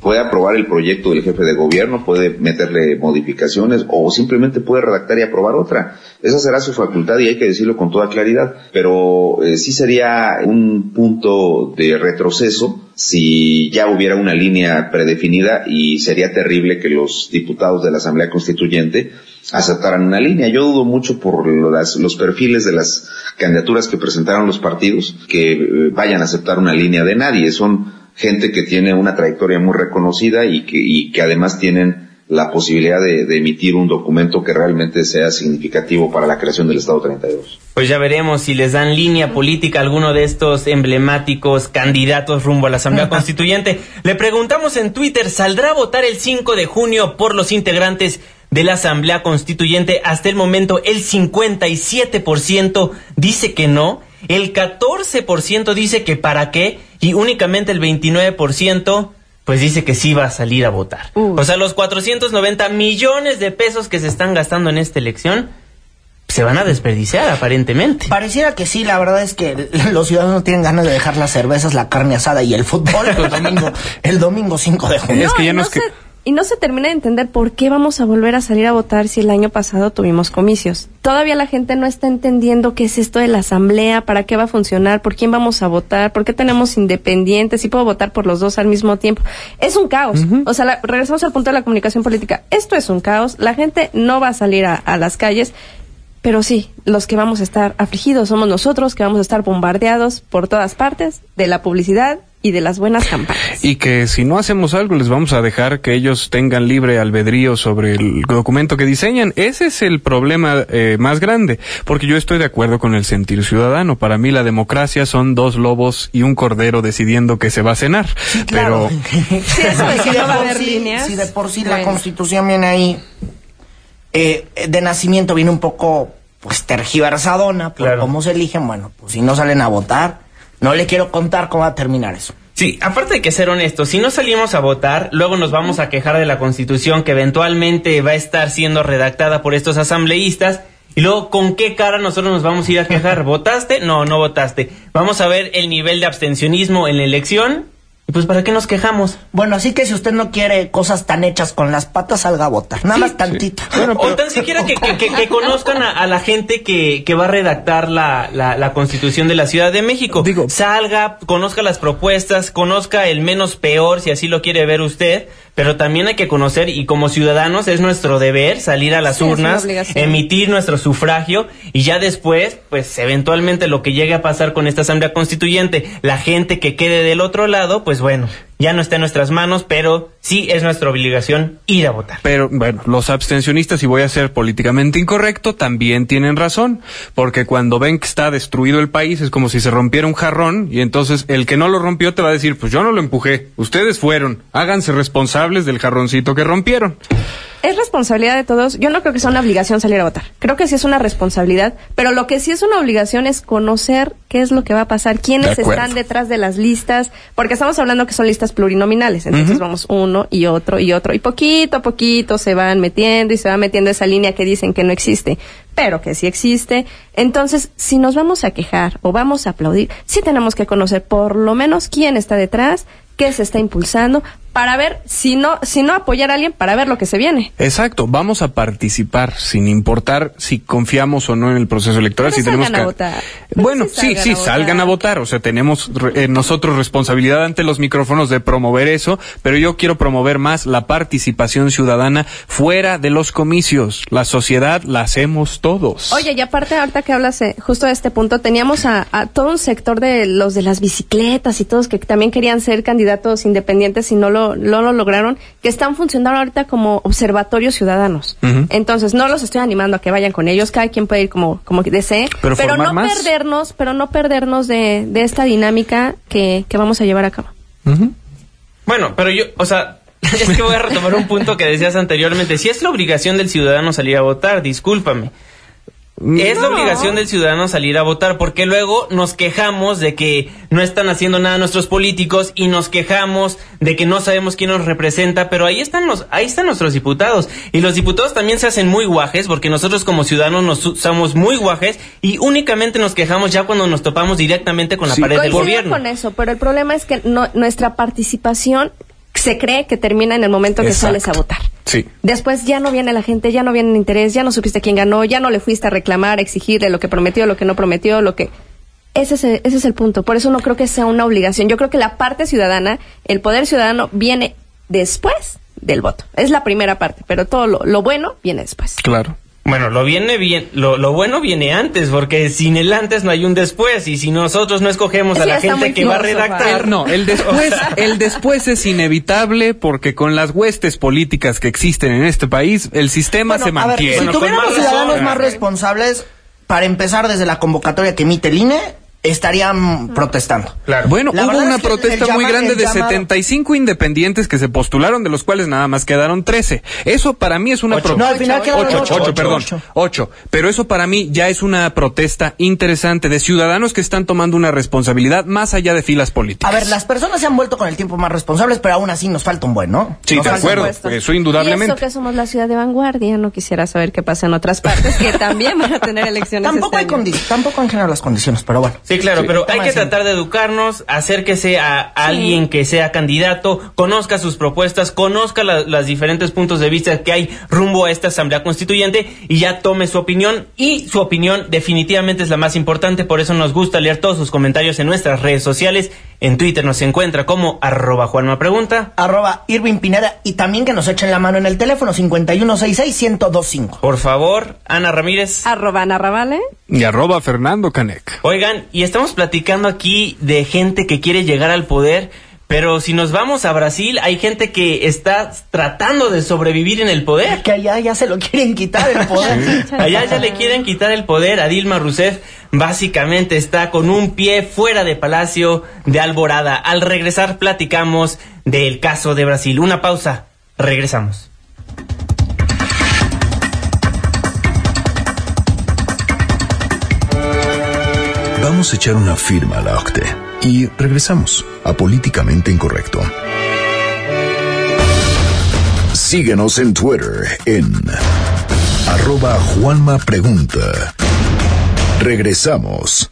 puede aprobar el proyecto del jefe de gobierno, puede meterle modificaciones o simplemente puede redactar y aprobar otra. Esa será su facultad y hay que decirlo con toda claridad, pero eh, sí sería un punto de retroceso si ya hubiera una línea predefinida y sería terrible que los diputados de la Asamblea Constituyente aceptaran una línea. Yo dudo mucho por los perfiles de las candidaturas que presentaron los partidos que eh, vayan a aceptar una línea de nadie. Son gente que tiene una trayectoria muy reconocida y que, y que además tienen la posibilidad de, emitir un documento que realmente sea significativo para la creación del Estado 32. Pues ya veremos si les dan línea política a alguno de estos emblemáticos candidatos rumbo a la Asamblea Constituyente. Le preguntamos en Twitter, ¿saldrá a votar el 5 de junio por los integrantes de la Asamblea Constituyente? Hasta el momento el 57% dice que no el 14% dice que para qué y únicamente el 29% pues dice que sí va a salir a votar. O sea, los 490 millones de pesos que se están gastando en esta elección se van a desperdiciar aparentemente. Pareciera que sí, la verdad es que los ciudadanos no tienen ganas de dejar las cervezas, la carne asada y el fútbol el domingo, el domingo 5 de junio. es que ya no, es que y no se termina de entender por qué vamos a volver a salir a votar si el año pasado tuvimos comicios. Todavía la gente no está entendiendo qué es esto de la asamblea, para qué va a funcionar, por quién vamos a votar, por qué tenemos independientes, si puedo votar por los dos al mismo tiempo. Es un caos. O sea, regresamos al punto de la comunicación política. Esto es un caos. La gente no va a salir a, a las calles. Pero sí, los que vamos a estar afligidos somos nosotros, que vamos a estar bombardeados por todas partes de la publicidad y de las buenas campañas. Y que si no hacemos algo les vamos a dejar que ellos tengan libre albedrío sobre el documento que diseñan. Ese es el problema eh, más grande, porque yo estoy de acuerdo con el sentir ciudadano. Para mí la democracia son dos lobos y un cordero decidiendo que se va a cenar. claro. Pero Sí, eso de que si, de no va a por haber sí, líneas. si de por sí la constitución viene ahí, eh, de nacimiento viene un poco pues tergiversadona por Claro. cómo se eligen, bueno, pues si no salen a votar, no le quiero contar cómo va a terminar eso. Sí, aparte de que ser honestos, si no salimos a votar, luego nos vamos a quejar de la constitución que eventualmente va a estar siendo redactada por estos asambleístas. Y luego, ¿con qué cara nosotros nos vamos a ir a quejar? ¿Votaste? No, no votaste. Vamos a ver el nivel de abstencionismo en la elección. Y pues, ¿para qué nos quejamos? Bueno, así que si usted no quiere cosas tan hechas con las patas, salga a votar. Nada más tantito. o tan siquiera que, que- que- que conozcan a, a la gente que, que va a redactar la, la- la constitución de la Ciudad de México. Salga, conozca las propuestas, conozca el menos peor, si así lo quiere ver usted, pero también hay que conocer, y como ciudadanos es nuestro deber salir a las Sí, urnas, emitir nuestro sufragio, y ya después, pues eventualmente lo que llegue a pasar con esta Asamblea Constituyente, la gente que quede del otro lado, pues bueno, ya no está en nuestras manos, pero sí es nuestra obligación ir a votar. Pero bueno, los abstencionistas, y voy a ser políticamente incorrecto, también tienen razón, porque cuando ven que está destruido el país es como si se rompiera un jarrón y entonces el que no lo rompió te va a decir, pues yo no lo empujé, ustedes fueron, háganse responsables del jarroncito que rompieron. Es responsabilidad de todos. Yo no creo que sea una obligación salir a votar. Creo que sí es una responsabilidad, pero lo que sí es una obligación es conocer qué es lo que va a pasar, quiénes De están detrás de las listas, porque estamos hablando que son listas plurinominales. Entonces vamos uno y otro y otro y poquito a poquito se van metiendo y se va metiendo esa línea que dicen que no existe, pero que sí existe. Entonces, si nos vamos a quejar o vamos a aplaudir, sí tenemos que conocer por lo menos quién está detrás, qué se está impulsando, para ver si no, si no apoyar a alguien, para ver lo que se viene. Exacto, vamos a participar sin importar si confiamos o no en el proceso electoral. Pero si tenemos que... votar. Bueno, sí sí, salgan sí, a votar. salgan a votar. O sea, tenemos eh, nosotros responsabilidad ante los micrófonos de promover eso, pero yo quiero promover más la participación ciudadana fuera de los comicios. La sociedad la hacemos todos. Oye, y aparte, ahorita que hablas eh, justo de este punto, teníamos a, a todo un sector de los de las bicicletas y todos que también querían ser candidatos independientes y no lo, no lo lograron, que están funcionando ahorita como observatorios ciudadanos. Entonces, no los estoy animando a que vayan con ellos, cada quien puede ir como, como desee, Pero formar no más. perdernos, pero no perdernos de, de esta dinámica que, que vamos a llevar a cabo. Bueno, pero yo, o sea, es que voy a retomar un punto que decías anteriormente. Si es la obligación del ciudadano salir a votar, discúlpame. Es la obligación del ciudadano salir a votar, porque luego nos quejamos de que no están haciendo nada nuestros políticos y nos quejamos de que no sabemos quién nos representa, pero ahí están los, ahí están nuestros diputados. Y los diputados también se hacen muy guajes, porque nosotros como ciudadanos nos somos muy guajes y únicamente nos quejamos ya cuando nos topamos directamente con la pared del gobierno. con eso, pero el problema es que no- nuestra participación se cree que termina en el momento que sales a votar. Sí. Después ya no viene la gente, ya no viene el interés, ya no supiste quién ganó, ya no le fuiste a reclamar, a exigirle lo que prometió, lo que no prometió, lo que... Ese es, el, ese es el punto. Por eso no creo que sea una obligación. Yo creo que la parte ciudadana, el poder ciudadano, viene después del voto. Es la primera parte, pero todo lo, lo bueno viene después. Claro. Bueno, lo viene bien, lo, lo bueno viene antes, porque sin el antes no hay un después, y si nosotros no escogemos a Eso la gente que va a redactar, El- no, el después, el después es inevitable porque con las huestes políticas que existen en este país, el sistema se Bueno, a ver, mantiene. si Bueno, tuviéramos más ciudadanos razón. más responsables, para empezar desde la convocatoria que emite el INE, estarían protestando. Claro. Bueno, La hubo una es que protesta muy grande de llamado- 75 independientes que se postularon, de los cuales nada más quedaron 13. Eso para mí es una protesta. No, al final quedaron ocho, ocho, ocho, ocho, perdón, ocho. ocho. Pero eso para mí ya es una protesta interesante de ciudadanos que están tomando una responsabilidad más allá de filas políticas. A ver, las personas se han vuelto con el tiempo más responsables, pero aún así nos falta un buen, ¿no? Sí, Nos de acuerdo. Eso Y indudablemente. eso que somos la ciudad de vanguardia, no quisiera saber qué pasa en otras partes que también van a tener elecciones. Tampoco hay este año. condi- tampoco han generado las condiciones, pero bueno. Sí, claro, pero hay que tratar de educarnos, acérquese a alguien que sea candidato, conozca sus propuestas, conozca la- los diferentes puntos de vista que hay rumbo a esta Asamblea Constituyente y ya tome su opinión. Y su opinión definitivamente es la más importante, por eso nos gusta leer todos sus comentarios en nuestras redes sociales, En Twitter nos encuentra como arroba Juanma Pregunta. Arroba Irving Pineda y también que nos echen la mano en el teléfono 5166-1025. Por favor, Ana Ramírez. Arroba Ana Ravale. Y arroba Fernando Canec. Oigan, y estamos platicando aquí de gente que quiere llegar al poder pero si nos vamos a Brasil, hay gente que está tratando de sobrevivir en el poder. Que allá ya se lo quieren quitar el poder. allá ya le quieren quitar el poder a Dilma Rousseff. Básicamente está con un pie fuera de Palacio de Alborada. Al regresar platicamos del caso de Brasil. Una pausa. Regresamos. Vamos a echar una firma a la OCTE y regresamos a Políticamente Incorrecto. Síguenos en Twitter en arroba Juanma Pregunta. Regresamos.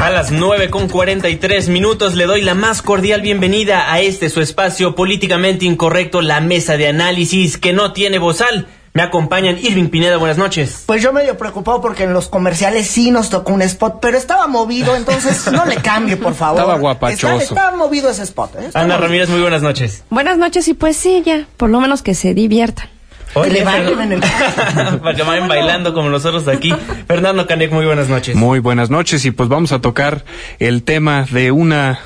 A las 9 con 43 minutos le doy la más cordial bienvenida a este su espacio políticamente incorrecto, la mesa de análisis que no tiene bozal. Me acompañan Irving Pineda, buenas noches. Pues yo medio preocupado porque en los comerciales sí nos tocó un spot, pero estaba movido, entonces no le cambie, por favor. Estaba guapachoso. Estaba, movido ese spot. ¿eh? Ana Ramírez, muy buenas noches. Buenas noches y pues sí, ya, por lo menos que se diviertan. Oye, le en el... Para que vayan bailando como nosotros aquí. Fernando Canek, muy buenas noches. Muy buenas noches y pues vamos a tocar el tema de una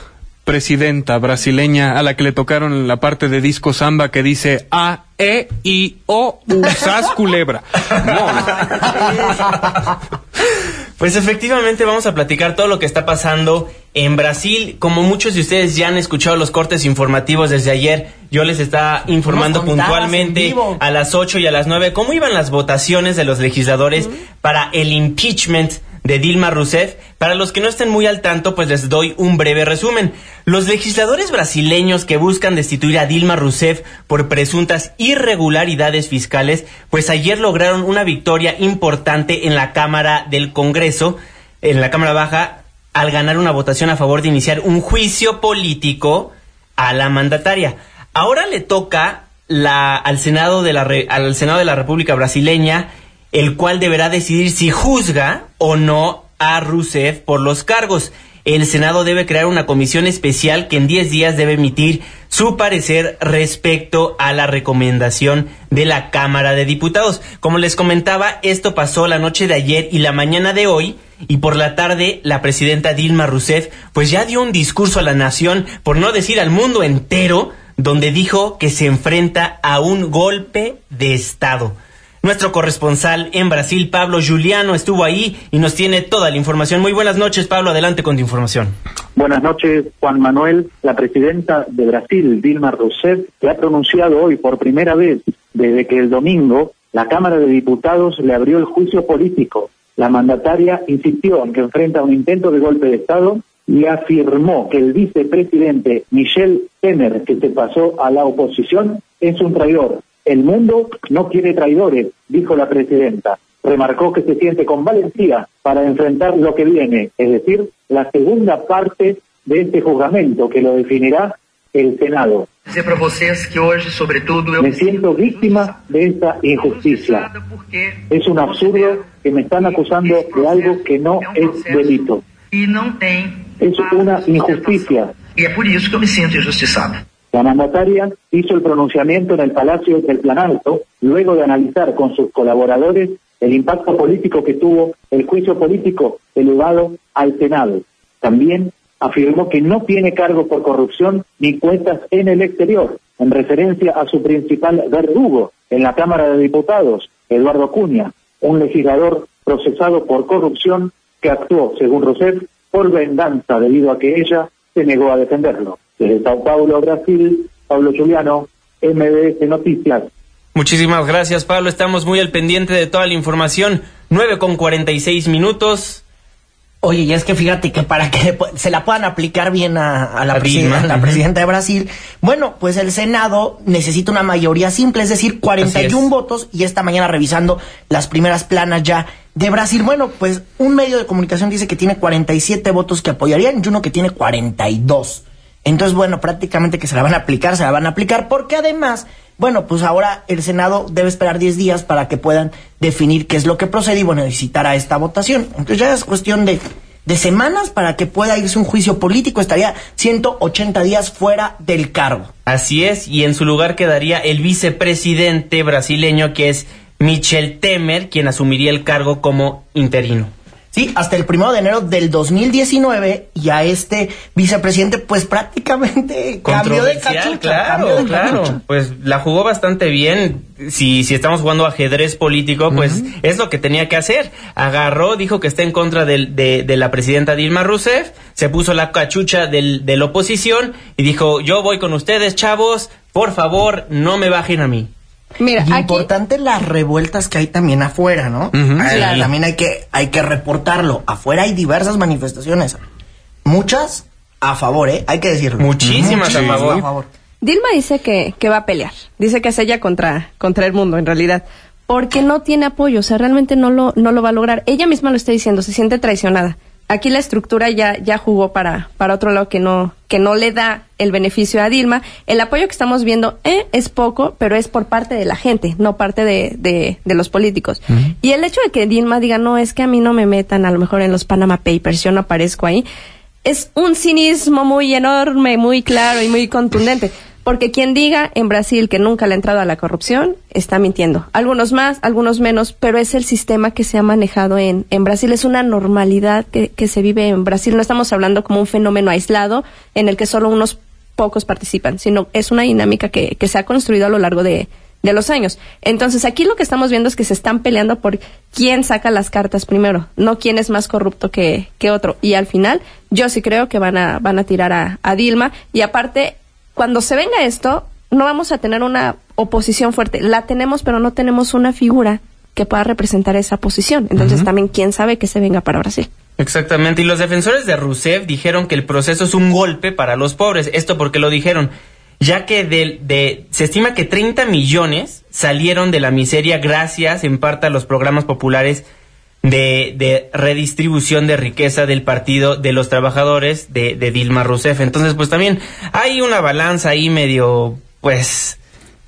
presidenta brasileña a la que le tocaron la parte de disco samba que dice A, E, I, O, Usas culebra. Pues efectivamente vamos a platicar todo lo que está pasando en Brasil. Como muchos de ustedes ya han escuchado los cortes informativos desde ayer, yo les estaba informando puntualmente a las 8 y a las 9 cómo iban las votaciones de los legisladores para el impeachment de Dilma Rousseff. Para los que no estén muy al tanto, pues les doy un breve resumen. Los legisladores brasileños que buscan destituir a Dilma Rousseff por presuntas irregularidades fiscales, pues ayer lograron una victoria importante en la Cámara del Congreso, en la Cámara Baja, al ganar una votación a favor de iniciar un juicio político a la mandataria. Ahora le toca la, al, Senado de la, al Senado de la República Brasileña el cual deberá decidir si juzga o no a Rousseff por los cargos. El Senado debe crear una comisión especial que en 10 días debe emitir su parecer respecto a la recomendación de la Cámara de Diputados. Como les comentaba, esto pasó la noche de ayer y la mañana de hoy, y por la tarde la presidenta Dilma Rousseff pues ya dio un discurso a la nación, por no decir al mundo entero, donde dijo que se enfrenta a un golpe de Estado. Nuestro corresponsal en Brasil, Pablo Juliano, estuvo ahí y nos tiene toda la información. Muy buenas noches, Pablo, adelante con tu información. Buenas noches, Juan Manuel. La presidenta de Brasil, Dilma Rousseff, se ha pronunciado hoy por primera vez desde que el domingo la Cámara de Diputados le abrió el juicio político. La mandataria insistió en que enfrenta un intento de golpe de Estado y afirmó que el vicepresidente Michel Temer, que se pasó a la oposición, es un traidor el mundo no quiere traidores, dijo la presidenta. Remarcó que se siente con valentía para enfrentar lo que viene, es decir, la segunda parte de este juzgamento que lo definirá el Senado. Me siento víctima de esta injusticia. Es un absurdo que me están acusando de algo que no es delito. Es una injusticia. Y es por eso que me siento injustiçada. La mandataria hizo el pronunciamiento en el Palacio del Planalto luego de analizar con sus colaboradores el impacto político que tuvo el juicio político elevado al Senado. También afirmó que no tiene cargo por corrupción ni cuentas en el exterior, en referencia a su principal verdugo en la Cámara de Diputados, Eduardo Cuña, un legislador procesado por corrupción que actuó, según Rousseff, por venganza debido a que ella se negó a defenderlo. Desde Sao Paulo, Brasil, Pablo Juliano, MBS Noticias. Muchísimas gracias, Pablo. Estamos muy al pendiente de toda la información. 9 con 46 minutos. Oye, y es que fíjate que para que se la puedan aplicar bien a, la, la presidenta de Brasil, bueno, pues el Senado necesita una mayoría simple, es decir, 41 votos, y esta mañana revisando las primeras planas ya de Brasil, bueno, pues un medio de comunicación dice que tiene 47 votos que apoyarían y uno que tiene 42. Entonces, bueno, prácticamente que se la van a aplicar, se la van a aplicar, porque además, bueno, pues ahora el Senado debe esperar 10 días para que puedan definir qué es lo que procede y, bueno, a esta votación. Entonces ya es cuestión de, de semanas para que pueda irse un juicio político. Estaría 180 días fuera del cargo. Así es, y en su lugar quedaría el vicepresidente brasileño que es Michel Temer, quien asumiría el cargo como interino. Sí, hasta el primero de enero del 2019 y a este vicepresidente pues prácticamente cambió de cachucha. Claro, claro. Pues la jugó bastante bien. Si, si estamos jugando ajedrez político, pues es lo que tenía que hacer. Agarró, dijo que está en contra de la presidenta Dilma Rousseff, se puso la cachucha del, de la oposición y dijo, yo voy con ustedes, chavos, por favor, no me bajen a mí. Mira, y aquí- importante las revueltas que hay también afuera, ¿no? Claro. También hay que, hay que reportarlo. Afuera hay diversas manifestaciones. Muchas a favor, ¿eh? Hay que decirlo. Muchísimas a favor. Dilma dice que, que va a pelear. Dice que es ella contra, contra el mundo, en realidad. Porque no tiene apoyo, o sea, realmente no lo, no lo va a lograr. Ella misma lo está diciendo, se siente traicionada. Aquí la estructura ya, ya jugó para, para otro lado que no, que no le da el beneficio a Dilma. El apoyo que estamos viendo eh, es poco, pero es por parte de la gente, no parte de, de, de los políticos. Y el hecho de que Dilma diga, no, es que a mí no me metan a lo mejor en los Panama Papers, yo no aparezco ahí, es un cinismo muy enorme, muy claro y muy contundente. Porque quien diga en Brasil que nunca le ha entrado a la corrupción está mintiendo. Algunos más, algunos menos, pero es el sistema que se ha manejado en, en Brasil. Es una normalidad que, que se vive en Brasil. No estamos hablando como un fenómeno aislado en el que solo unos pocos participan, sino es una dinámica que, que se ha construido a lo largo de, de los años. Entonces, aquí lo que estamos viendo es que se están peleando por quién saca las cartas primero, no quién es más corrupto que, que otro. Y al final, yo sí creo que van a, van a tirar a, a Dilma. Y aparte, cuando se venga esto, no vamos a tener una oposición fuerte. La tenemos, pero no tenemos una figura que pueda representar esa posición. Entonces, también quién sabe que se venga para Brasil. Exactamente, y los defensores de Rousseff dijeron que el proceso es un golpe para los pobres. Esto porque lo dijeron, ya que de, de- se estima que 30 millones salieron de la miseria gracias en parte a los programas populares de, de redistribución de riqueza del Partido de los Trabajadores de, de Dilma Rousseff. Entonces, pues también hay una balanza ahí medio, pues,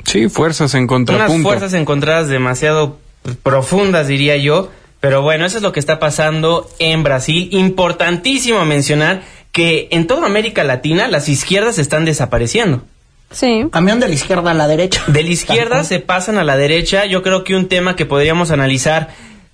Sí, fuerzas en unas contrapunto. fuerzas encontradas demasiado profundas, diría yo. Pero bueno, eso es lo que está pasando en Brasil. Importantísimo mencionar que en toda América Latina las izquierdas están desapareciendo. Sí. Cambian de la izquierda a la derecha. De la izquierda se pasan a la derecha. Yo creo que un tema que podríamos analizar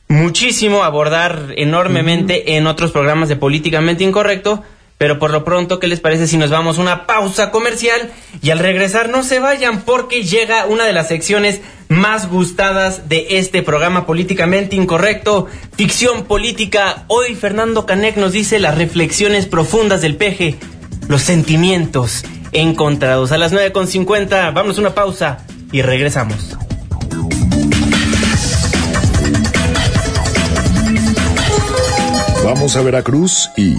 muchísimo, abordar enormemente en otros programas de políticamente incorrecto. Pero por lo pronto, ¿qué les parece si nos vamos a una pausa comercial? Y al regresar, no se vayan porque llega una de las secciones más gustadas de este programa políticamente incorrecto, ficción política. Hoy Fernando Canek nos dice las reflexiones profundas del peje, los sentimientos encontrados. A las 9.50, vamos a una pausa y regresamos. Vamos a Veracruz y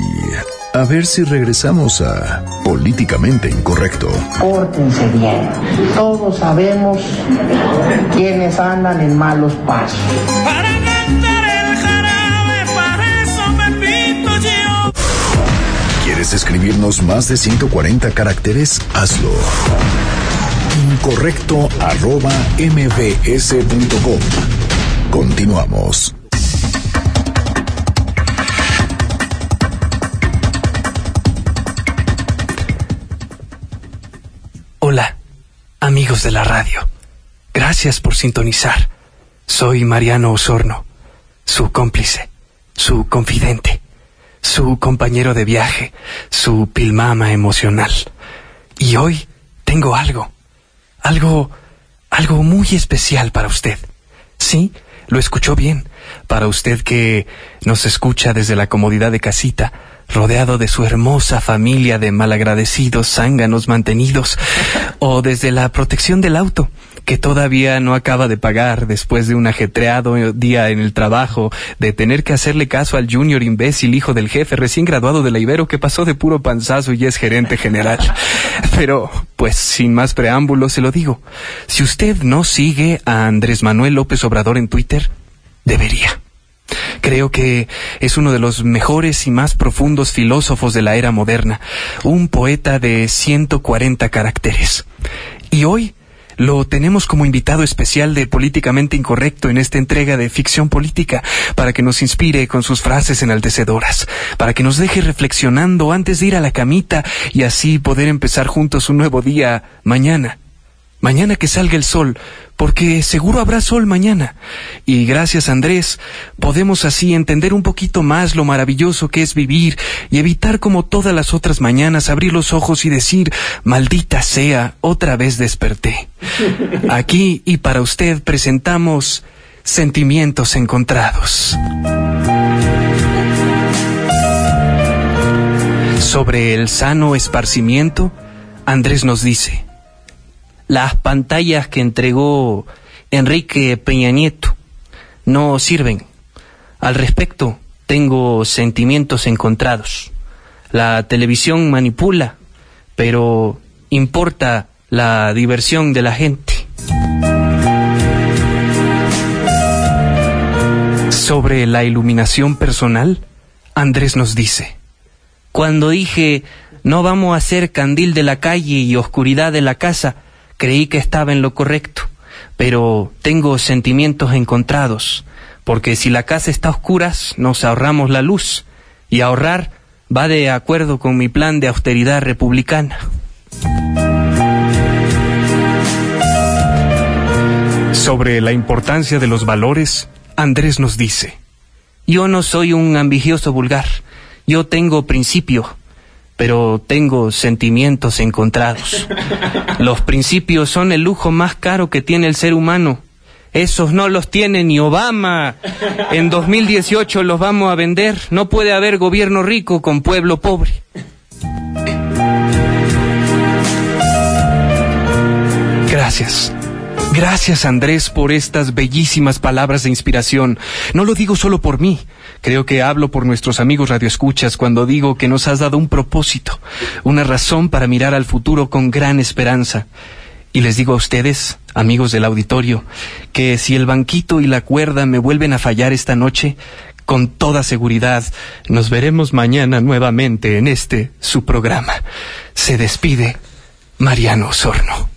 a ver si regresamos a Políticamente Incorrecto. Pórtense bien. Todos sabemos quiénes andan en malos pasos. ¿Quieres escribirnos más de 140 caracteres? Hazlo. Incorrecto arroba mbs.com. Continuamos. Amigos de la radio. Gracias por sintonizar. Soy Mariano Osorno, su cómplice, su confidente, su compañero de viaje, su pilmama emocional. Y hoy tengo algo, algo, algo muy especial para usted. Sí, lo escuchó bien. Para usted que nos escucha desde la comodidad de casita, rodeado de su hermosa familia de malagradecidos zánganos mantenidos, o desde la protección del auto, que todavía no acaba de pagar después de un ajetreado día en el trabajo, de tener que hacerle caso al junior imbécil hijo del jefe recién graduado de la Ibero que pasó de puro panzazo y es gerente general. Pero, pues, sin más preámbulos se lo digo. Si usted no sigue a Andrés Manuel López Obrador en Twitter, debería. Creo que es uno de los mejores y más profundos filósofos de la era moderna, un poeta de 140 caracteres. Y hoy lo tenemos como invitado especial de Políticamente Incorrecto en esta entrega de ficción política, para que nos inspire con sus frases enaltecedoras, para que nos deje reflexionando antes de ir a la camita y así poder empezar juntos un nuevo día mañana. Mañana que salga el sol, porque seguro habrá sol mañana. Y gracias Andrés, podemos así entender un poquito más lo maravilloso que es vivir y evitar como todas las otras mañanas abrir los ojos y decir, maldita sea, otra vez desperté. Aquí y para usted presentamos sentimientos encontrados. Sobre el sano esparcimiento, Andrés nos dice, las pantallas que entregó Enrique Peña Nieto no sirven. Al respecto, tengo sentimientos encontrados. La televisión manipula, pero importa la diversión de la gente. Sobre la iluminación personal, Andrés nos dice, cuando dije no vamos a hacer candil de la calle y oscuridad de la casa, creí que estaba en lo correcto, pero tengo sentimientos encontrados, porque si la casa está a oscuras, nos ahorramos la luz, y ahorrar va de acuerdo con mi plan de austeridad republicana. Sobre la importancia de los valores, Andrés nos dice, yo no soy un ambigioso vulgar, yo tengo principio, pero tengo sentimientos encontrados. Los principios son el lujo más caro que tiene el ser humano. Esos no los tiene ni Obama. En 2018 los vamos a vender. No puede haber gobierno rico con pueblo pobre. Gracias. Gracias Andrés por estas bellísimas palabras de inspiración. No lo digo solo por mí. Creo que hablo por nuestros amigos radioescuchas cuando digo que nos has dado un propósito, una razón para mirar al futuro con gran esperanza. Y les digo a ustedes, amigos del auditorio, que si el banquito y la cuerda me vuelven a fallar esta noche, con toda seguridad nos veremos mañana nuevamente en este su programa. Se despide Mariano Osorno.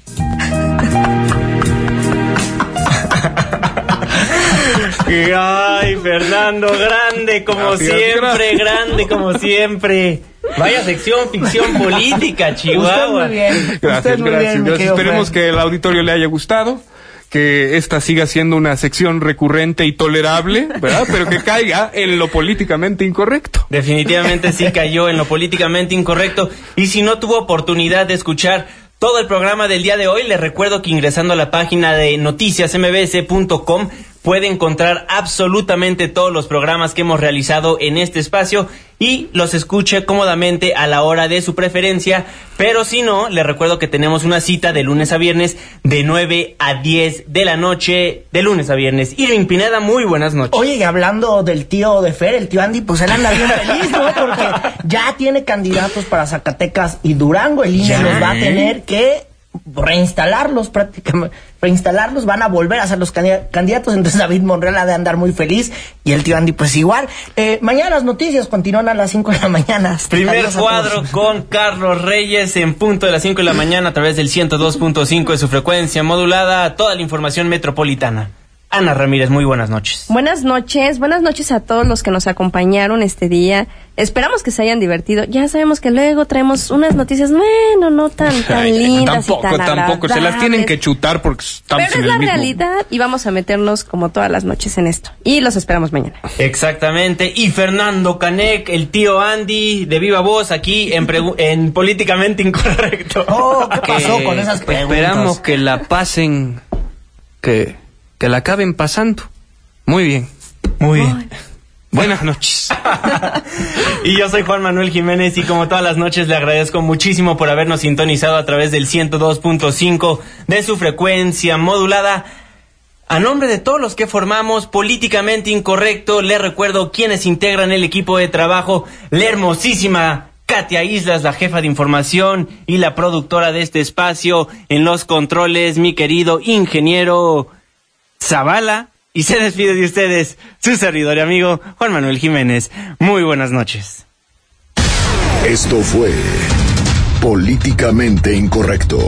Ay, Fernando, grande como Gracias, siempre, gracias. grande como siempre. Vaya sección ficción política, Chihuahua. Gracias, muy gracias. bien, mi gracias. querido Esperemos que el auditorio le haya gustado. Que esta siga siendo una sección recurrente y tolerable, ¿verdad? Pero que caiga en lo políticamente incorrecto. Definitivamente sí cayó en lo políticamente incorrecto. Y si no tuvo oportunidad de escuchar todo el programa del día de hoy, les recuerdo que ingresando a la página de noticiasmbs.com puede encontrar absolutamente todos los programas que hemos realizado en este espacio y los escuche cómodamente a la hora de su preferencia. Pero si no, les recuerdo que tenemos una cita de lunes a viernes de 9 a 10 de la noche, de lunes a viernes. Irving Pineda, muy buenas noches. Oye, y hablando del tío de Fer, el tío Andy, pues él anda bien feliz, ¿no? Porque ya tiene candidatos para Zacatecas y Durango. El INE los va a tener que reinstalarlos prácticamente. Reinstalarlos, van a volver a ser los candida- candidatos. Entonces David Monreal ha de andar muy feliz. Y el tío Andy, pues igual. Eh, mañana las noticias continúan a las 5 de la mañana. Primer Adiós cuadro con Carlos Reyes en punto de las 5 de la mañana a través del 102.5 de su frecuencia modulada. Toda la información metropolitana. Ana Ramírez, muy buenas noches. Buenas noches, buenas noches a todos los que nos acompañaron este día. Esperamos que se hayan divertido. Ya sabemos que luego traemos unas noticias, bueno, no tan, tan Ay, lindas tampoco, y tan tampoco. Se las tienen que chutar porque estamos Pero en es el la mismo. realidad y vamos a meternos como todas las noches en esto. Y los esperamos mañana. Exactamente. Y Fernando Canek, el tío Andy de Viva Voz aquí en, en Políticamente Incorrecto. Oh, ¿qué pasó con esas preguntas? Esperamos que la pasen, que, que la acaben pasando. Muy bien. Muy bien. Buenas noches. Y yo soy Juan Manuel Jiménez y como todas las noches le agradezco muchísimo por habernos sintonizado a través del 102.5 de su frecuencia modulada. A nombre de todos los que formamos Políticamente Incorrecto, les recuerdo quienes integran el equipo de trabajo, la hermosísima Katia Islas, la jefa de información y la productora de este espacio, en los controles, mi querido ingeniero Zavala. Y se despide de ustedes su servidor y amigo Juan Manuel Jiménez. Muy buenas noches. Esto fue Políticamente Incorrecto.